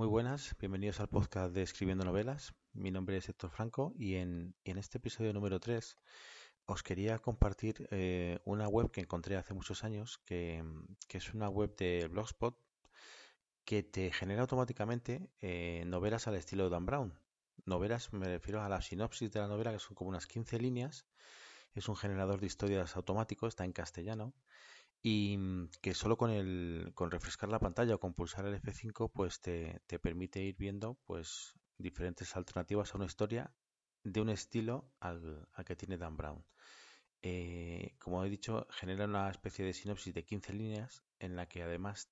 Muy buenas, bienvenidos al podcast de Escribiendo Novelas. Mi nombre es Héctor Franco y en, este episodio número 3 os quería compartir eh, una web que encontré hace muchos años, que, que, es una web de Blogspot que te genera automáticamente eh, novelas al estilo de Dan Brown. Novelas, me refiero a la sinopsis de la novela, que son como unas 15 líneas. Es un generador de historias automático, está en castellano y que solo con el con refrescar la pantalla o con pulsar el F5 pues te, te, permite ir viendo pues diferentes alternativas a una historia de un estilo al, al que tiene Dan Brown. Eh, como he dicho, genera una especie de sinopsis de 15 líneas en la que además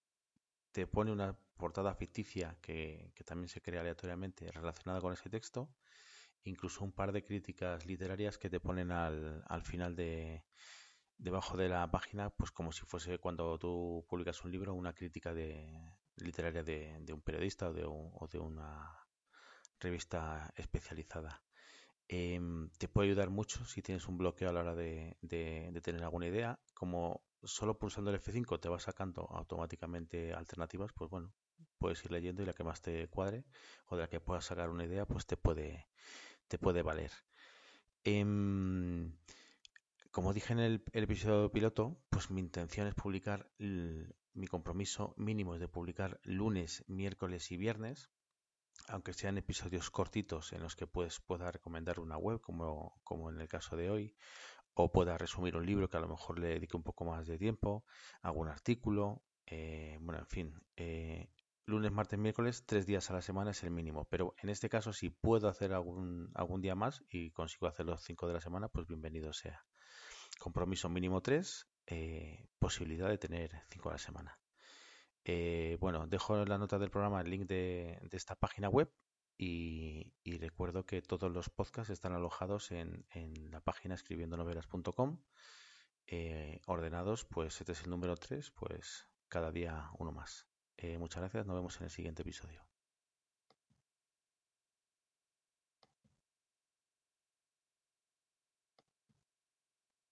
te pone una portada ficticia que, que también se crea aleatoriamente relacionada con ese texto, incluso un par de críticas literarias que te ponen al, al final de, debajo de la página, pues como si fuese cuando tú publicas un libro, una crítica de, literaria de, un periodista o de, un, o de, una revista especializada. Eh, te puede ayudar mucho si tienes un bloqueo a la hora de, tener alguna idea. Como solo pulsando el F5 te va sacando automáticamente alternativas, pues bueno, puedes ir leyendo y la que más te cuadre o de la que puedas sacar una idea, pues te puede, te puede valer. Eh, como dije en el, episodio piloto, pues mi intención es publicar, mi compromiso mínimo es de publicar lunes, miércoles y viernes, aunque sean episodios cortitos en los que pues, pueda recomendar una web, como, como en el caso de hoy, o pueda resumir un libro que a lo mejor le dedique un poco más de tiempo, algún artículo, eh, bueno, en fin, eh, lunes, martes, miércoles, tres días a la semana es el mínimo. Pero en este caso, si puedo hacer algún, algún día más y consigo hacer los cinco de la semana, pues bienvenido sea. Compromiso mínimo 3, eh, posibilidad de tener 5 a la semana. Eh, bueno, dejo en la nota del programa el link de, esta página web y, recuerdo que todos los podcasts están alojados en, en la página escribiendonovelas.com, eh, ordenados, pues este es el número 3, pues cada día uno más. Eh, muchas gracias, nos vemos en el siguiente episodio.